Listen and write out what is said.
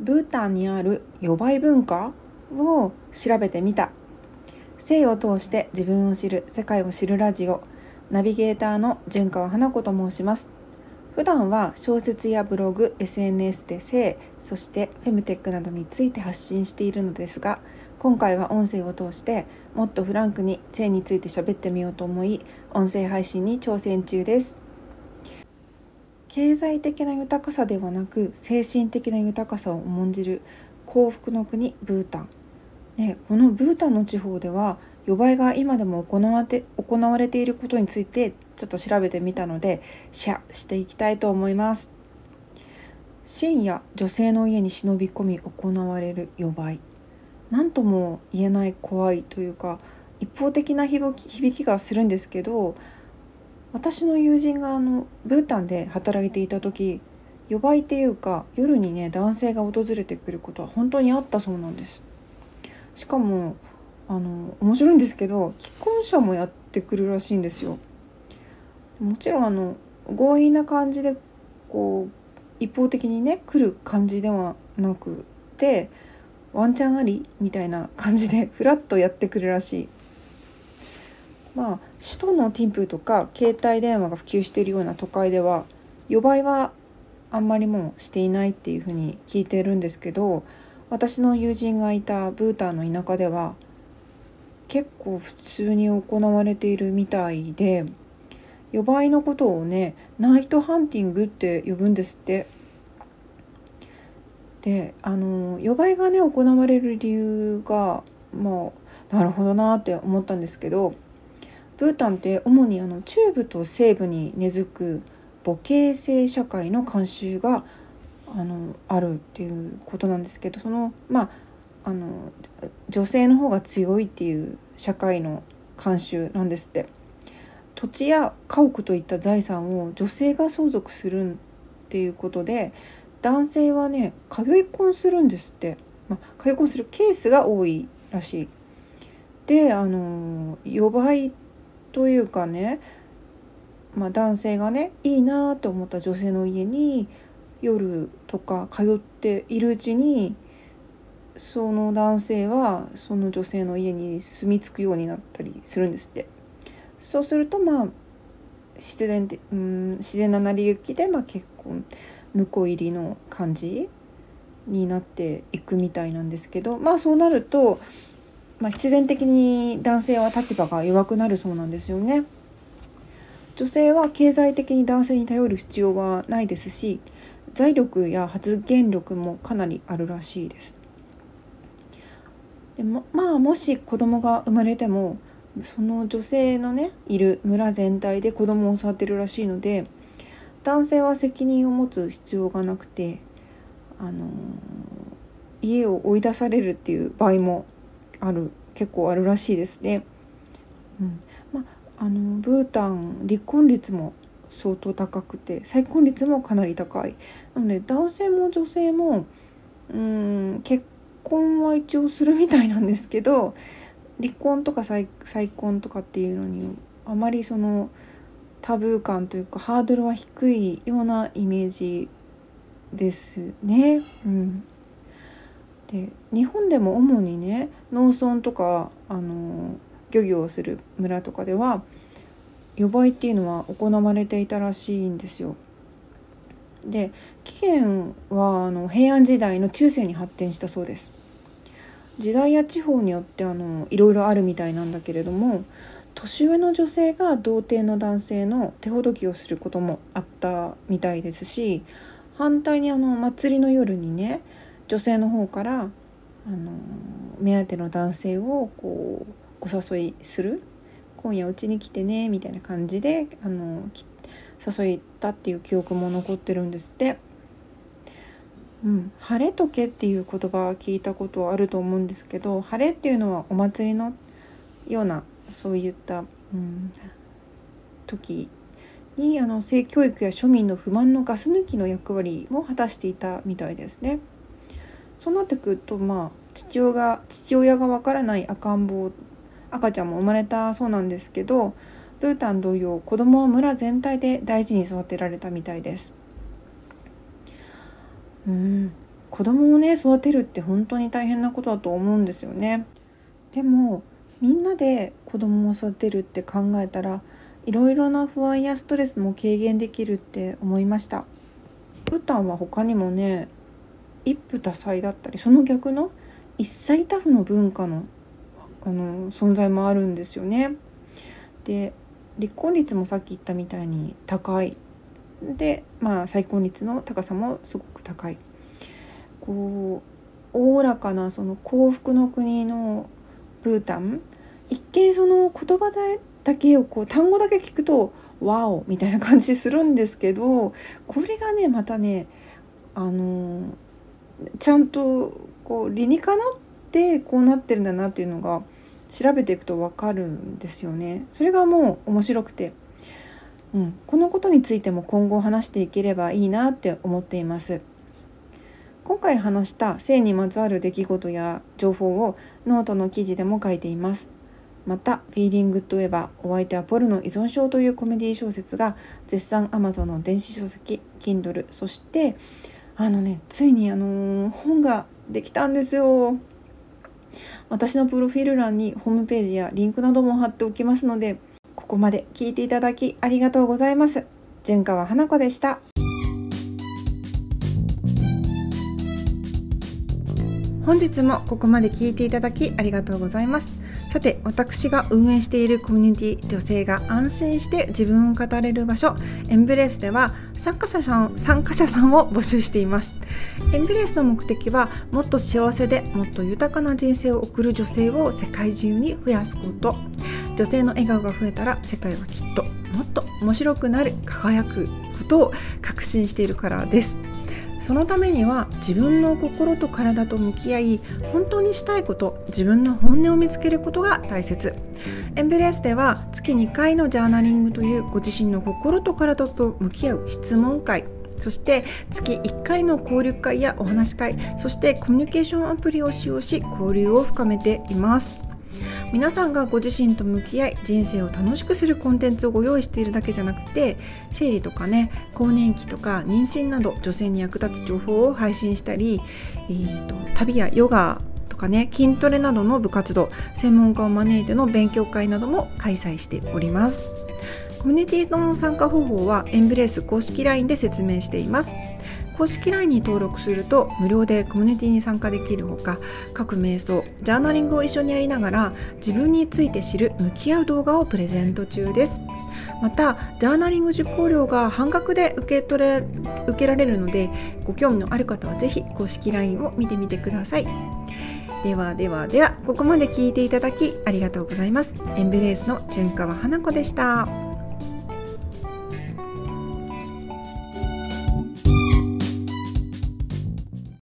ブータンにある予売文化を調べてみた。性を通して自分を知る世界を知るラジオ。ナビゲーターの純川花子と申します。普段は小説やブログ SNS で性そしてフェムテックなどについて発信しているのですが今回は音声を通してもっとフランクに性について喋ってみようと思い音声配信に挑戦中です。経済的な豊かさではなく精神的な豊かさを重んじる幸福の国ブータン、ね、このブータンの地方では予売が今でも行わて行われていることについてちょっと調べてみたのでシェアしていきたいと思います。深夜女性の家に忍び込み行われる予売何とも言えない怖いというか一方的な響きがするんですけど私の友人があのブータンで働いていた時予売っていうか夜にね男性が訪れてくることは本当にあったそうなんです。しかもあの面白いんですけど既婚者もやってくるらしいんですよ。もちろんあの強引な感じでこう一方的にね来る感じではなくてワンチャンありみたいな感じでフラッとやってくるらしい。まあ首都のティンプーとか携帯電話が普及しているような都会では予売はあんまりもうしていないっていうふうに聞いてるんですけど私の友人がいたブータンの田舎では結構普通に行われているみたいで予売のことをねナイトハンティングって呼ぶんですって。であの予売がね行われる理由がまあなるほどなって思ったんですけどブータンって主にあの中部と西部に根付く母系性社会の慣習があのあるっていうことなんですけどそのまああの女性の方が強いっていう社会の慣習なんですって土地や家屋といった財産を女性が相続するっていうことで男性はね通い婚するんですって、まあ、通い婚するケースが多いらしい。であの予売というかね、まあ、男性がねいいなと思った女性の家に夜とか通っているうちにその男性はその女性の家に住み着くようになったりするんですって。そうするとまあ自然でうん自然な成り行きで、まあ、結婚婿入りの感じになっていくみたいなんですけどまあそうなるとまあ、必然的に男性は立場が弱くなるそうなんですよね。女性は経済的に男性に頼る必要はないですし財力や発言力もかなりあるらしいです。でもまあもし子供が生まれてもその女性のねいる村全体で子供を育てるらしいので男性は責任を持つ必要がなくてあの家を追い出されるっていう場合もある結構あるらしいですね。うんまあ、のブータン離婚率も相当高くて再婚率もかなり高いなので男性も女性もうん結婚は一応するみたいなんですけど離婚とか再再婚とかっていうのにあまりそのタブー感というかハードルは低いようなイメージですね。うん、で日本でも主にね農村とかあの漁業をする村とかでは予売っていうのは行われていたらしいんですよ。で起源はあの平安時代の中世に発展したそうです。時代や地方によってあのいろいろあるみたいなんだけれども年上の女性が童貞の男性の手ほどきをすることもあったみたいですし反対にあの祭りの夜にね女性の方からあの目当ての男性をこうお誘いする今夜うちに来てねみたいな感じであの誘ったっていう記憶も残ってるんですって。うん、晴れとけっていう言葉は聞いたことはあると思うんですけど晴れっていうのはお祭りのようなそういった、うん、時にあの性教育や庶民の不満のガス抜きの役割も果たしていたみたいですね。そうなってくるとまあ父親が父親がわからない赤ん坊赤ちゃんも生まれたそうなんですけどブータン同様子供は村全体で大事に育てられたみたいです。うん子供をね育てるって本当に大変なことだと思うんですよねでもみんなで子供を育てるって考えたらいろいろな不安やストレスも軽減できるって思いましたウタンは他にもね一夫多妻だったりその逆の一妻多夫の文化のあの存在もあるんですよね。で離婚率もさっき言ったみたいに高いでまあ再婚率の高さもすごく高い。こうおおらかなその幸福の国のブータン一見その言葉だけをこう単語だけ聞くと「ワオ!」みたいな感じするんですけどこれがねまたねあのちゃんとこう理にかなってこうなってるんだなっていうのが調べていくと分かるんですよね。それがもう面白くて、うん、このことについても今後話していければいいなって思っています。今回話した性にまつわる出来事や情報をノートの記事でも書いています。また、フィーリングといえばお相手はポルノ依存症というコメディ小説が絶賛 Amazon の電子書籍 Kindle そしてあのねついにあのー、本ができたんですよ。私のプロフィール欄にホームページやリンクなども貼っておきますのでここまで聞いていただきありがとうございます。純川花子でした。本日もここまで聞いていただきありがとうございますさて私が運営しているコミュニティ女性が安心して自分を語れる場所エンブレースでは参加者さん参加者さんを募集しています。エンブレースの目的はもっと幸せでもっと豊かな人生を送る女性を世界中に増やすこと。女性の笑顔が増えたら世界はきっともっと面白くなる輝くことを確信しているからです。そのためには自分の心と体と向き合い本当にしたいこと自分の本音を見つけることが大切。エンベレスでは月2回のジャーナリングというご自身の心と体と向き合う質問会そして月1回の交流会やお話し会そしてコミュニケーションアプリを使用し交流を深めています。皆さんがご自身と向き合い人生を楽しくするコンテンツをご用意しているだけじゃなくて生理とかね更年期とか妊娠など女性に役立つ情報を配信したり、えーと、旅やヨガとかね筋トレなどの部活動専門家を招いての勉強会なども開催しております。コミュニティの参加方法はエンブレース公式 LINE で説明しています。公式 LINE に登録すると無料でコミュニティに参加できるほか各瞑想ジャーナリングを一緒にやりながら自分について知る向き合う動画をプレゼント中です。またジャーナリング受講料が半額で受け取れ受けられるのでご興味のある方は是非公式 LINE を見てみてください。ではではではここまで聞いていただきありがとうございます。エンベレースの純川花子でした。